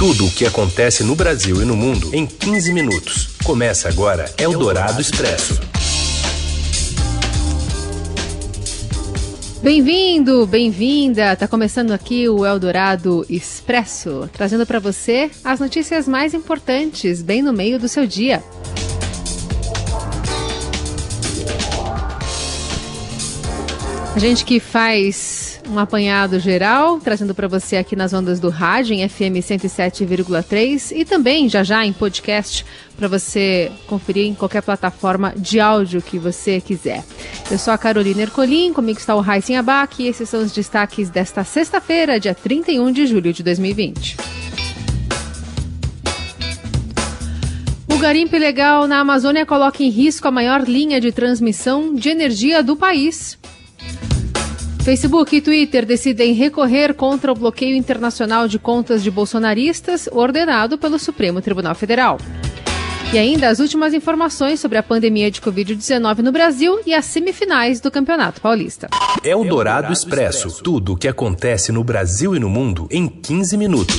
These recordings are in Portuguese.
Tudo o que acontece no Brasil e no mundo em 15 minutos. Começa agora Eldorado Expresso. Bem-vindo, bem-vinda. Tá começando aqui o Eldorado Expresso, trazendo para você as notícias mais importantes bem no meio do seu dia. A gente que faz um apanhado geral, trazendo para você aqui nas ondas do rádio em FM 107,3 e também já já em podcast para você conferir em qualquer plataforma de áudio que você quiser. Eu sou a Carolina Ercolim, comigo está o Raíssen Abac e esses são os destaques desta sexta-feira, dia 31 de julho de 2020. O garimpo ilegal na Amazônia coloca em risco a maior linha de transmissão de energia do país. Facebook e Twitter decidem recorrer contra o bloqueio internacional de contas de bolsonaristas ordenado pelo Supremo Tribunal Federal. E ainda as últimas informações sobre a pandemia de Covid-19 no Brasil e as semifinais do Campeonato Paulista. É o Dourado Expresso. Tudo o que acontece no Brasil e no mundo em 15 minutos.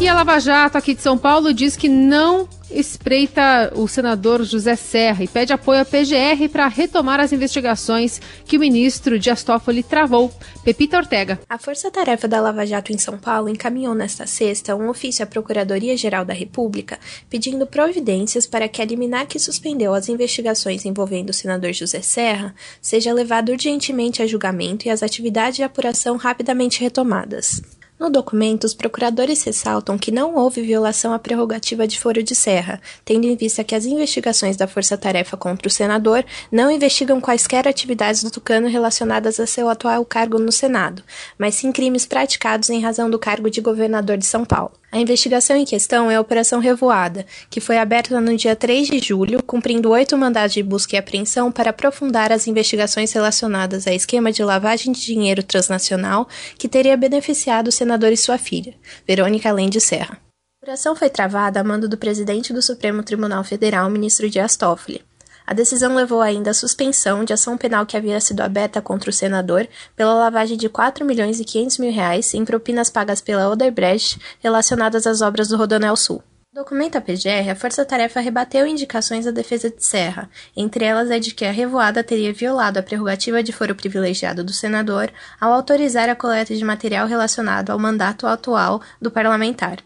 E a Lava Jato aqui de São Paulo diz que não espreita o senador José Serra e pede apoio à PGR para retomar as investigações que o ministro Dias Toffoli travou. Pepita Ortega. A Força-Tarefa da Lava Jato em São Paulo encaminhou nesta sexta um ofício à Procuradoria-Geral da República pedindo providências para que a liminar que suspendeu as investigações envolvendo o senador José Serra seja levado urgentemente a julgamento e as atividades de apuração rapidamente retomadas. No documento, os procuradores ressaltam que não houve violação à prerrogativa de foro de serra, tendo em vista que as investigações da Força Tarefa contra o senador não investigam quaisquer atividades do Tucano relacionadas a seu atual cargo no Senado, mas sim crimes praticados em razão do cargo de governador de São Paulo. A investigação em questão é a Operação Revoada, que foi aberta no dia 3 de julho, cumprindo oito mandados de busca e apreensão para aprofundar as investigações relacionadas a esquema de lavagem de dinheiro transnacional que teria beneficiado o senador e sua filha, Verônica Lende Serra. A operação foi travada a mando do presidente do Supremo Tribunal Federal, ministro Dias Toffoli. A decisão levou ainda à suspensão de ação penal que havia sido aberta contra o senador pela lavagem de 4 milhões e 500 mil reais em propinas pagas pela Odebrecht relacionadas às obras do Rodonel Sul. No documento à PGR, a Força Tarefa rebateu indicações da defesa de Serra, entre elas a de que a revoada teria violado a prerrogativa de foro privilegiado do senador ao autorizar a coleta de material relacionado ao mandato atual do parlamentar.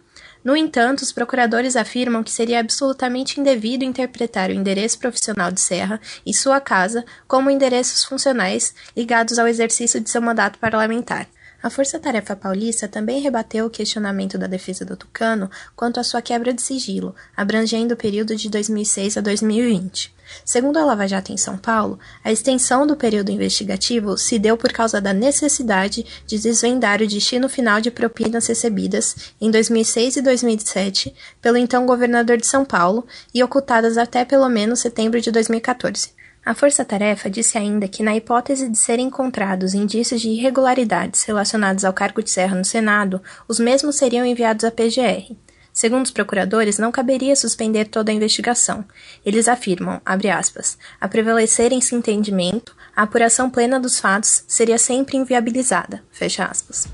No entanto, os procuradores afirmam que seria absolutamente indevido interpretar o endereço profissional de Serra e sua casa como endereços funcionais ligados ao exercício de seu mandato parlamentar. A Força Tarefa Paulista também rebateu o questionamento da defesa do Tucano quanto à sua quebra de sigilo, abrangendo o período de 2006 a 2020. Segundo a Lava Jato em São Paulo, a extensão do período investigativo se deu por causa da necessidade de desvendar o destino final de propinas recebidas em 2006 e 2007 pelo então governador de São Paulo e ocultadas até pelo menos setembro de 2014. A força-tarefa disse ainda que, na hipótese de serem encontrados indícios de irregularidades relacionados ao cargo de serra no Senado, os mesmos seriam enviados à PGR. Segundo os procuradores, não caberia suspender toda a investigação. Eles afirmam, aspas, a prevalecer esse entendimento, a apuração plena dos fatos seria sempre inviabilizada, fecha aspas.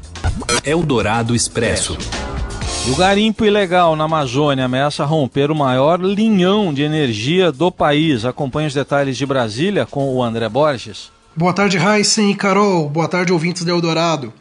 Eldorado Expresso. O garimpo ilegal na Amazônia ameaça romper o maior linhão de energia do país. Acompanhe os detalhes de Brasília com o André Borges. Boa tarde, Heisen e Carol. Boa tarde, ouvintes do Eldorado.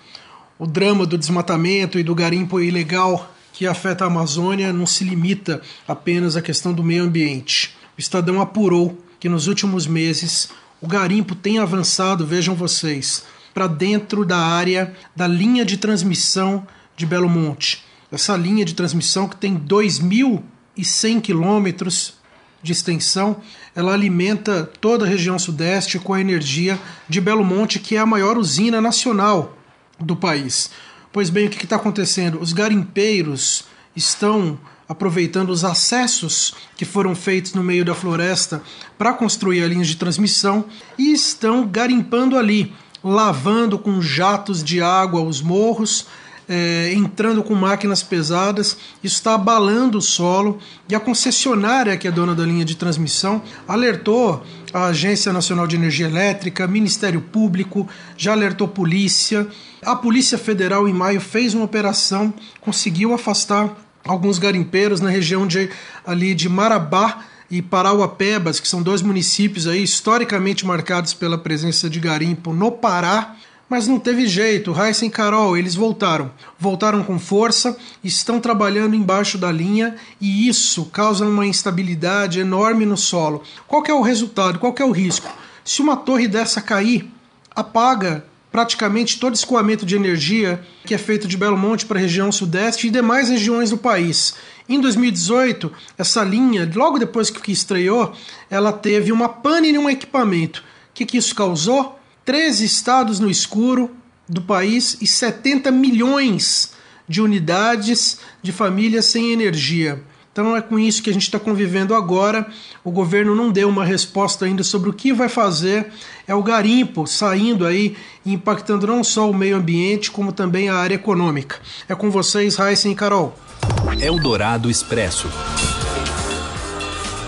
O drama do desmatamento e do garimpo ilegal que afeta a Amazônia não se limita apenas à questão do meio ambiente. O Estadão apurou que nos últimos meses o garimpo tem avançado, vejam vocês, para dentro da área da linha de transmissão de Belo Monte essa linha de transmissão que tem 2.100 quilômetros de extensão, ela alimenta toda a região sudeste com a energia de Belo Monte, que é a maior usina nacional do país. Pois bem, o que está acontecendo? Os garimpeiros estão aproveitando os acessos que foram feitos no meio da floresta para construir a linha de transmissão e estão garimpando ali, lavando com jatos de água os morros é, entrando com máquinas pesadas, isso está abalando o solo e a concessionária, que é dona da linha de transmissão, alertou a Agência Nacional de Energia Elétrica, Ministério Público, já alertou polícia. A Polícia Federal, em maio, fez uma operação, conseguiu afastar alguns garimpeiros na região de, ali de Marabá e Parauapebas, que são dois municípios aí historicamente marcados pela presença de garimpo no Pará. Mas não teve jeito, Raíssa e Carol, eles voltaram. Voltaram com força, estão trabalhando embaixo da linha e isso causa uma instabilidade enorme no solo. Qual é o resultado? Qual é o risco? Se uma torre dessa cair, apaga praticamente todo escoamento de energia que é feito de Belo Monte para a região sudeste e demais regiões do país. Em 2018, essa linha, logo depois que estreou, ela teve uma pane em um equipamento. O que, que isso causou? 13 estados no escuro do país e 70 milhões de unidades de famílias sem energia. Então é com isso que a gente está convivendo agora. O governo não deu uma resposta ainda sobre o que vai fazer. É o garimpo saindo aí impactando não só o meio ambiente, como também a área econômica. É com vocês, Raíssa e Carol. Eldorado Expresso.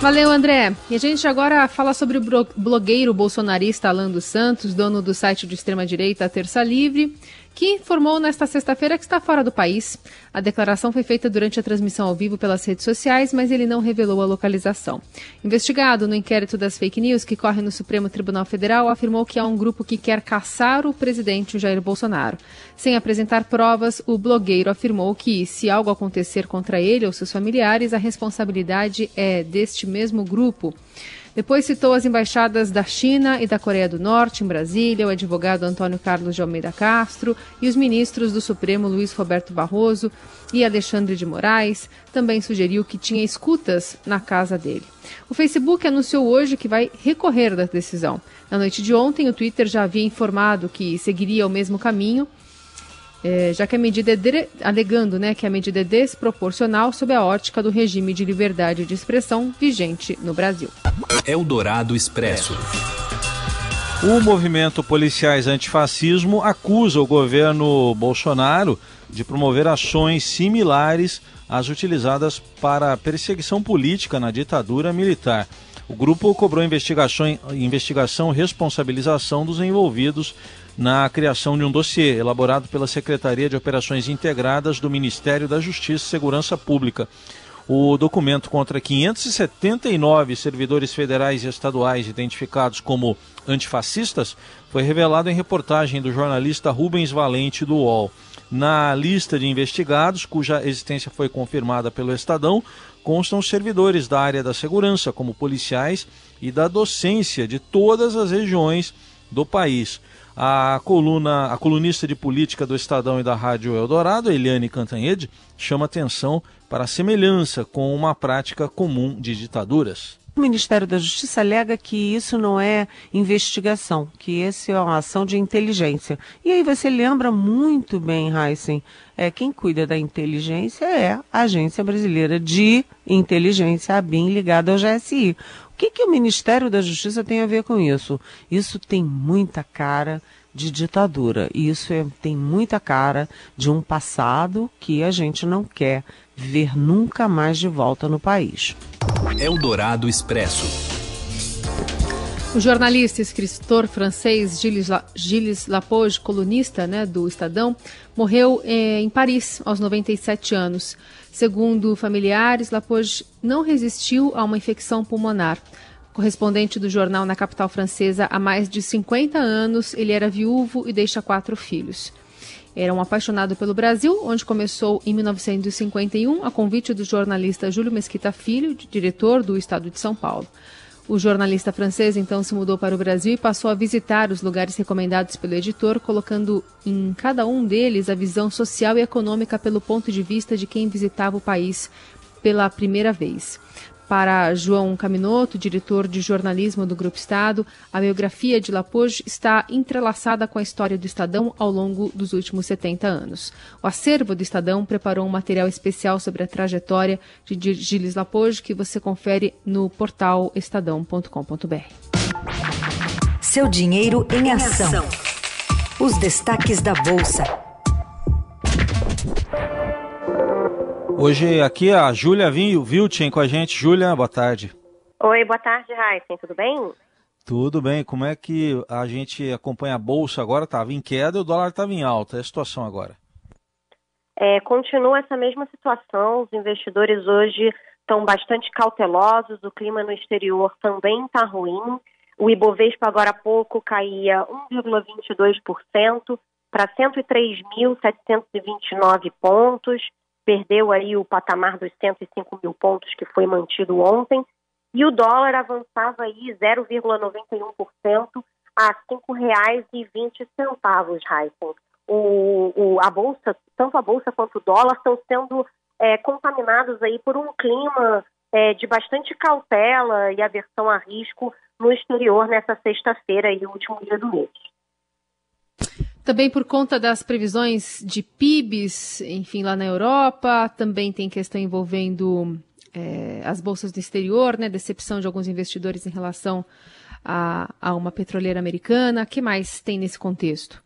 Valeu, André. E a gente agora fala sobre o blogueiro bolsonarista Alan dos Santos, dono do site de extrema-direita Terça Livre, que informou nesta sexta-feira que está fora do país. A declaração foi feita durante a transmissão ao vivo pelas redes sociais, mas ele não revelou a localização. Investigado no inquérito das fake news que corre no Supremo Tribunal Federal, afirmou que há um grupo que quer caçar o presidente Jair Bolsonaro. Sem apresentar provas, o blogueiro afirmou que, se algo acontecer contra ele ou seus familiares, a responsabilidade é deste mesmo grupo. Depois citou as embaixadas da China e da Coreia do Norte em Brasília, o advogado Antônio Carlos de Almeida Castro e os ministros do Supremo Luiz Roberto Barroso e Alexandre de Moraes. Também sugeriu que tinha escutas na casa dele. O Facebook anunciou hoje que vai recorrer da decisão. Na noite de ontem, o Twitter já havia informado que seguiria o mesmo caminho é, já que a medida é de, alegando né, que a medida é desproporcional sob a ótica do regime de liberdade de expressão vigente no Brasil. Eldorado Expresso. O movimento Policiais Antifascismo acusa o governo Bolsonaro de promover ações similares às utilizadas para a perseguição política na ditadura militar. O grupo cobrou investigação, investigação responsabilização dos envolvidos na criação de um dossiê elaborado pela Secretaria de Operações Integradas do Ministério da Justiça e Segurança Pública. O documento contra 579 servidores federais e estaduais identificados como antifascistas foi revelado em reportagem do jornalista Rubens Valente do UOL. Na lista de investigados, cuja existência foi confirmada pelo Estadão, constam servidores da área da segurança, como policiais, e da docência de todas as regiões do país. A coluna, a colunista de política do Estadão e da Rádio Eldorado, Eliane Cantanhede, chama atenção para a semelhança com uma prática comum de ditaduras. O Ministério da Justiça alega que isso não é investigação, que esse é uma ação de inteligência. E aí você lembra muito bem, Heisen, é, quem cuida da inteligência é a Agência Brasileira de Inteligência, a BIM, ligada ao GSI. O que, que o Ministério da Justiça tem a ver com isso? Isso tem muita cara de ditadura. Isso é, tem muita cara de um passado que a gente não quer ver nunca mais de volta no país. Eldorado Expresso. O jornalista e escritor francês Gilles, La, Gilles Lapouge, colunista né, do Estadão, morreu eh, em Paris aos 97 anos. Segundo familiares, Lapouge não resistiu a uma infecção pulmonar. Correspondente do jornal na capital francesa há mais de 50 anos, ele era viúvo e deixa quatro filhos. Era um apaixonado pelo Brasil, onde começou em 1951 a convite do jornalista Júlio Mesquita Filho, diretor do Estado de São Paulo. O jornalista francês então se mudou para o Brasil e passou a visitar os lugares recomendados pelo editor, colocando em cada um deles a visão social e econômica pelo ponto de vista de quem visitava o país pela primeira vez. Para João Caminoto, diretor de jornalismo do Grupo Estado, a biografia de Lapouge está entrelaçada com a história do Estadão ao longo dos últimos 70 anos. O acervo do Estadão preparou um material especial sobre a trajetória de Gilles Lapouge que você confere no portal estadão.com.br. Seu dinheiro em ação. Os destaques da Bolsa. Hoje aqui a Júlia Vilchen com a gente. Júlia, boa tarde. Oi, boa tarde, Raíssen. Tudo bem? Tudo bem. Como é que a gente acompanha a Bolsa agora? Estava em queda e o dólar estava em alta. É a situação agora? É, continua essa mesma situação. Os investidores hoje estão bastante cautelosos. O clima no exterior também está ruim. O Ibovespa agora há pouco caía 1,22% para 103.729 pontos, perdeu aí o patamar dos 105 mil pontos que foi mantido ontem, e o dólar avançava aí 0,91% a R$ 5,20, Heisen. O, o, a bolsa, tanto a bolsa quanto o dólar estão sendo é, contaminados aí por um clima é, de bastante cautela e aversão a risco no exterior nessa sexta-feira e último dia do mês. Também por conta das previsões de PIBs, enfim, lá na Europa, também tem questão envolvendo é, as bolsas do exterior, né? Decepção de alguns investidores em relação a, a uma petroleira americana. O que mais tem nesse contexto?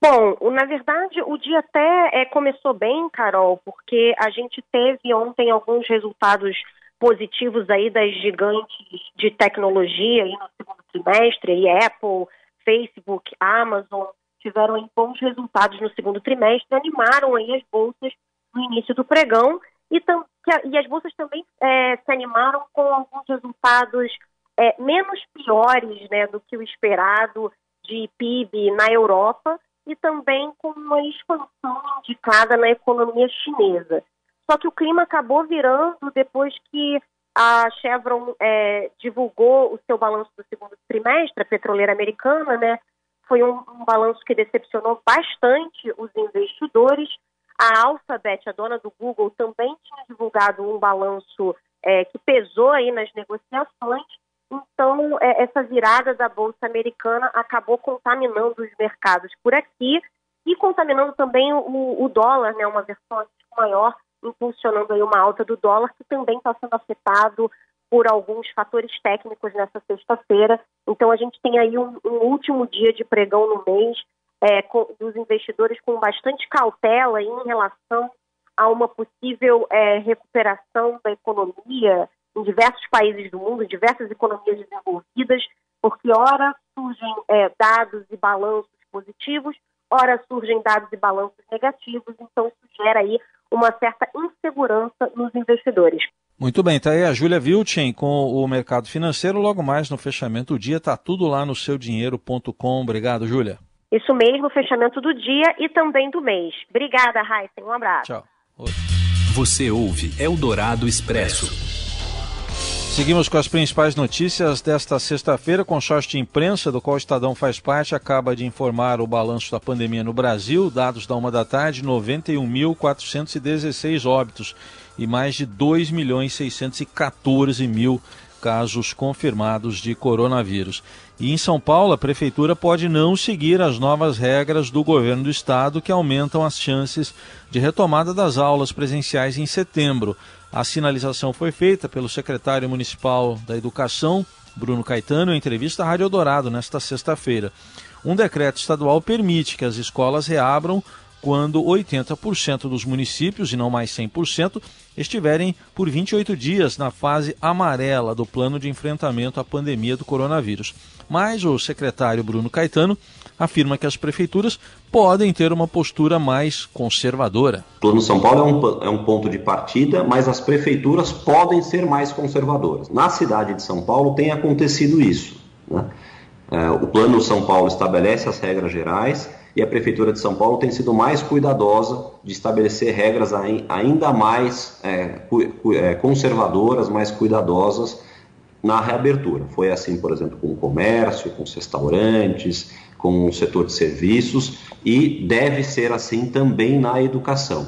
Bom, na verdade, o dia até é, começou bem, Carol, porque a gente teve ontem alguns resultados positivos aí das gigantes de tecnologia aí no segundo trimestre, aí Apple, Facebook, Amazon, tiveram aí bons resultados no segundo trimestre, animaram aí as bolsas no início do pregão e, tam, e as bolsas também é, se animaram com alguns resultados é, menos piores né, do que o esperado de PIB na Europa e também com uma expansão indicada na economia chinesa. Só que o clima acabou virando depois que a Chevron é, divulgou o seu balanço do segundo trimestre, a petroleira americana, né? Foi um, um balanço que decepcionou bastante os investidores. A Alphabet, a dona do Google, também tinha divulgado um balanço é, que pesou aí nas negociações. Então, é, essa virada da Bolsa Americana acabou contaminando os mercados por aqui e contaminando também o, o dólar, né, uma versão maior impulsionando aí uma alta do dólar, que também está sendo afetado por alguns fatores técnicos nessa sexta-feira. Então, a gente tem aí um, um, último dia de pregão no mês é, com, dos investidores com bastante cautela em relação a uma possível é, recuperação da economia em diversos países do mundo, diversas economias desenvolvidas, porque ora surgem é, dados e balanços positivos, ora surgem dados e balanços negativos, então isso gera aí uma certa insegurança nos investidores. Muito bem, está aí a Júlia Vilchen com o mercado financeiro. Logo mais no fechamento do dia, está tudo lá no seudinheiro.com. Obrigado, Júlia. Isso mesmo, fechamento do dia e também do mês. Obrigada, Raíssa. Um abraço. Tchau. Você ouve Eldorado Expresso. Seguimos com as principais notícias desta sexta-feira. O consórcio de imprensa, do qual o Estadão faz parte, acaba de informar o balanço da pandemia no Brasil. Dados da uma da tarde: 91.416 óbitos e mais de 2 milhões 614 mil casos confirmados de coronavírus. E em São Paulo, a prefeitura pode não seguir as novas regras do governo do estado que aumentam as chances de retomada das aulas presenciais em setembro. A sinalização foi feita pelo secretário municipal da Educação, Bruno Caetano, em entrevista à Rádio Eldorado nesta sexta-feira. Um decreto estadual permite que as escolas reabram quando 80% dos municípios, e não mais 100%, estiverem por 28 dias na fase amarela do plano de enfrentamento à pandemia do coronavírus. Mas o secretário Bruno Caetano afirma que as prefeituras podem ter uma postura mais conservadora. O Plano São Paulo é um, é um ponto de partida, mas as prefeituras podem ser mais conservadoras. Na cidade de São Paulo tem acontecido isso. Né? É, o Plano São Paulo estabelece as regras gerais e a Prefeitura de São Paulo tem sido mais cuidadosa de estabelecer regras ainda mais é, é, conservadoras, mais cuidadosas na reabertura. Foi assim, por exemplo, com o comércio, com os restaurantes, com o setor de serviços e deve ser assim também na educação.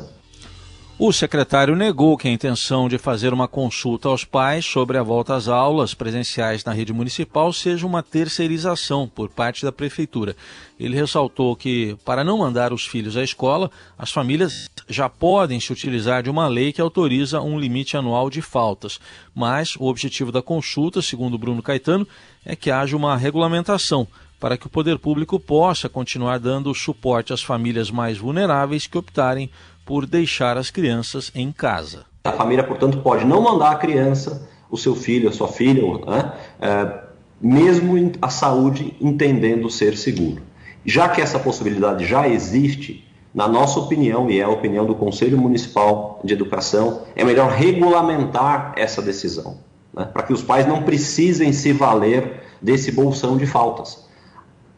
O secretário negou que a intenção de fazer uma consulta aos pais sobre a volta às aulas presenciais na rede municipal seja uma terceirização por parte da prefeitura. Ele ressaltou que, para não mandar os filhos à escola, as famílias já podem se utilizar de uma lei que autoriza um limite anual de faltas. Mas o objetivo da consulta, segundo Bruno Caetano, é que haja uma regulamentação para que o poder público possa continuar dando suporte às famílias mais vulneráveis que optarem por deixar as crianças em casa. A família, portanto, pode não mandar a criança, o seu filho, a sua filha, né, é, mesmo a saúde entendendo ser seguro. Já que essa possibilidade já existe, na nossa opinião, e é a opinião do Conselho Municipal de Educação, é melhor regulamentar essa decisão, né, para que os pais não precisem se valer desse bolsão de faltas.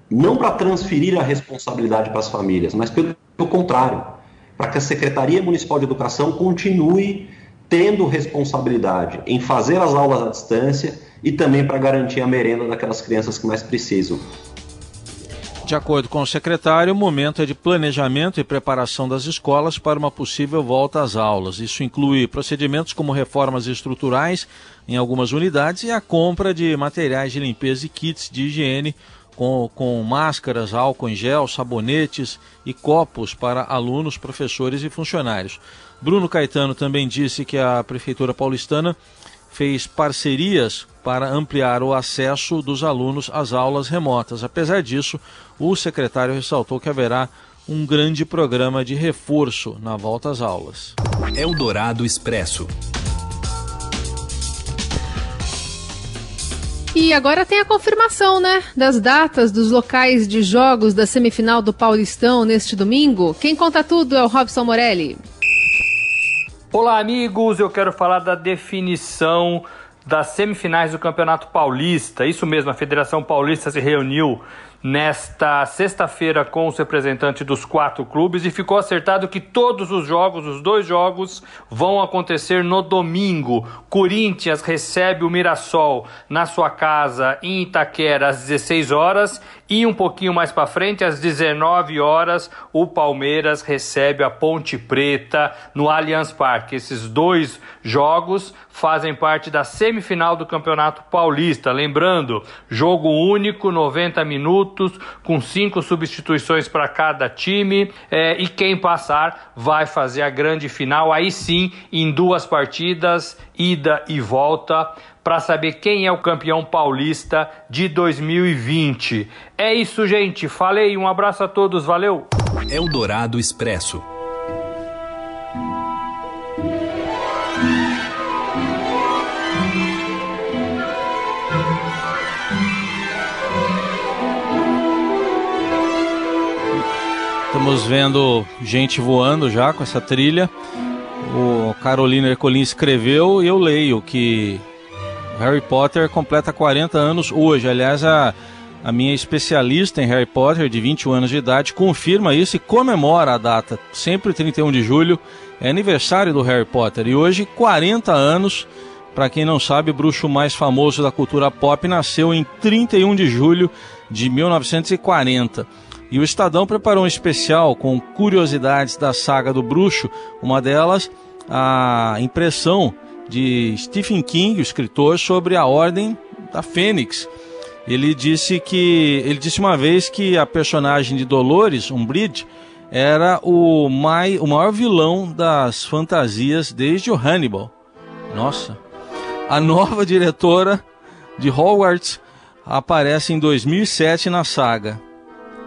Não para transferir a responsabilidade para as famílias, mas pelo, pelo contrário, para que a Secretaria Municipal de Educação continue tendo responsabilidade em fazer as aulas à distância e também para garantir a merenda daquelas crianças que mais precisam. De acordo com o secretário, o momento é de planejamento e preparação das escolas para uma possível volta às aulas. Isso inclui procedimentos como reformas estruturais em algumas unidades e a compra de materiais de limpeza e kits de higiene com, com máscaras, álcool em gel, sabonetes e copos para alunos, professores e funcionários. Bruno Caetano também disse que a Prefeitura Paulistana fez parcerias para ampliar o acesso dos alunos às aulas remotas. Apesar disso, o secretário ressaltou que haverá um grande programa de reforço na volta às aulas. Eldorado Expresso. E agora tem a confirmação, né, das datas dos locais de jogos da semifinal do Paulistão neste domingo. Quem conta tudo é o Robson Morelli. Olá, amigos. Eu quero falar da definição das semifinais do Campeonato Paulista. Isso mesmo, a Federação Paulista se reuniu nesta sexta-feira com os representantes dos quatro clubes e ficou acertado que todos os jogos, os dois jogos, vão acontecer no domingo. Corinthians recebe o Mirassol na sua casa em Itaquera às 16 horas e um pouquinho mais para frente, às 19 horas, o Palmeiras recebe a Ponte Preta no Allianz Parque. Esses dois jogos fazem parte da semifinal do Campeonato Paulista. Lembrando, jogo único, 90 minutos, com cinco substituições para cada time. É, e quem passar vai fazer a grande final, aí sim, em duas partidas, ida e volta para saber quem é o campeão paulista de 2020. É isso, gente. Falei, um abraço a todos, valeu. Eldorado Expresso. Estamos vendo gente voando já com essa trilha. O Carolina Ercolim escreveu e eu leio que Harry Potter completa 40 anos hoje. Aliás, a, a minha especialista em Harry Potter, de 21 anos de idade, confirma isso e comemora a data. Sempre 31 de julho é aniversário do Harry Potter. E hoje, 40 anos. Para quem não sabe, o bruxo mais famoso da cultura pop nasceu em 31 de julho de 1940. E o Estadão preparou um especial com curiosidades da saga do bruxo, uma delas a impressão de Stephen King, o escritor, sobre a Ordem da Fênix. Ele disse que ele disse uma vez que a personagem de Dolores Umbridge era o, mai, o maior vilão das fantasias desde o Hannibal. Nossa. A nova diretora de Hogwarts aparece em 2007 na saga.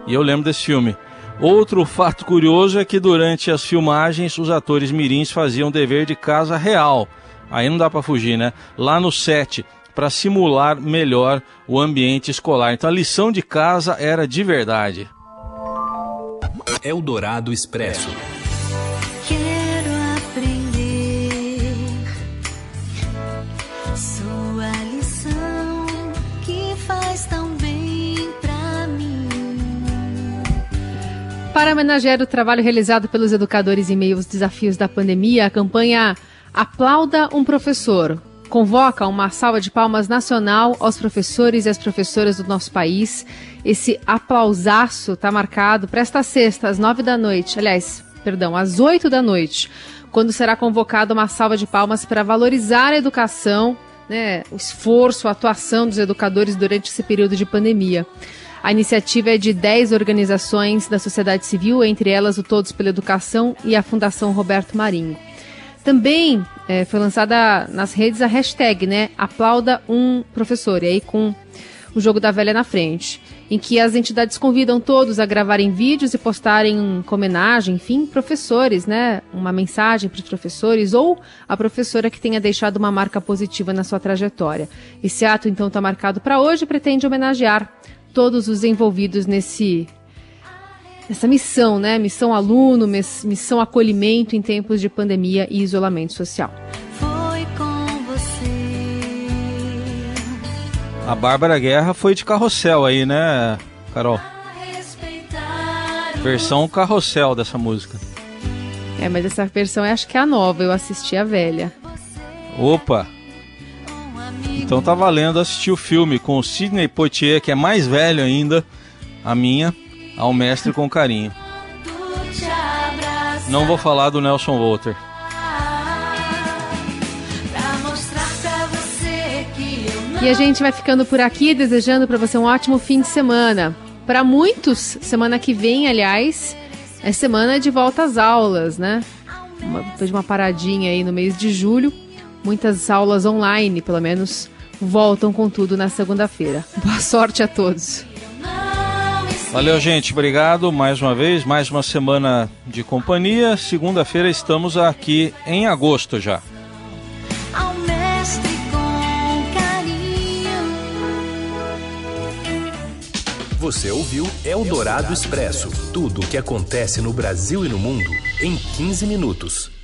E eu lembro desse filme. Outro fato curioso é que durante as filmagens os atores mirins faziam dever de casa real aí não dá para fugir, né? Lá no set, para simular melhor o ambiente escolar. Então a lição de casa era de verdade. Eldorado Expresso. Para homenagear o trabalho realizado pelos educadores em meio aos desafios da pandemia, a campanha Aplauda um professor. Convoca uma salva de palmas nacional aos professores e às professoras do nosso país. Esse aplausaço está marcado para esta sexta, às nove da noite. Aliás, perdão, às oito da noite, quando será convocada uma salva de palmas para valorizar a educação, né, o esforço, a atuação dos educadores durante esse período de pandemia. A iniciativa é de 10 organizações da sociedade civil, entre elas o Todos pela Educação e a Fundação Roberto Marinho. Também é, foi lançada nas redes a hashtag, né? Aplauda um professor, e aí com o jogo da velha na frente. em que as entidades convidam todos a gravarem vídeos e postarem com homenagem, enfim, professores, né? Uma mensagem para os professores ou a professora que tenha deixado uma marca positiva na sua trajetória. Esse ato, então, está marcado para hoje e pretende homenagear todos os envolvidos nesse essa missão, né? Missão aluno, missão acolhimento em tempos de pandemia e isolamento social. Foi com você. A Bárbara Guerra foi de carrossel aí, né, Carol? Versão carrossel dessa música. É, mas essa versão eu acho que é a nova, eu assisti a velha. Opa! Então tá valendo assistir o filme com o Sidney Poitier, que é mais velho ainda, a minha, ao mestre com carinho. Não vou falar do Nelson Volter. E a gente vai ficando por aqui, desejando para você um ótimo fim de semana. Para muitos, semana que vem, aliás, é semana de volta às aulas, né? Uma, depois de uma paradinha aí no mês de julho, muitas aulas online, pelo menos, voltam com tudo na segunda-feira. Boa sorte a todos. Valeu, gente. Obrigado mais uma vez. Mais uma semana de companhia. Segunda-feira estamos aqui em agosto já. Ao mestre com carinho. Você ouviu Eldorado Expresso tudo o que acontece no Brasil e no mundo em 15 minutos.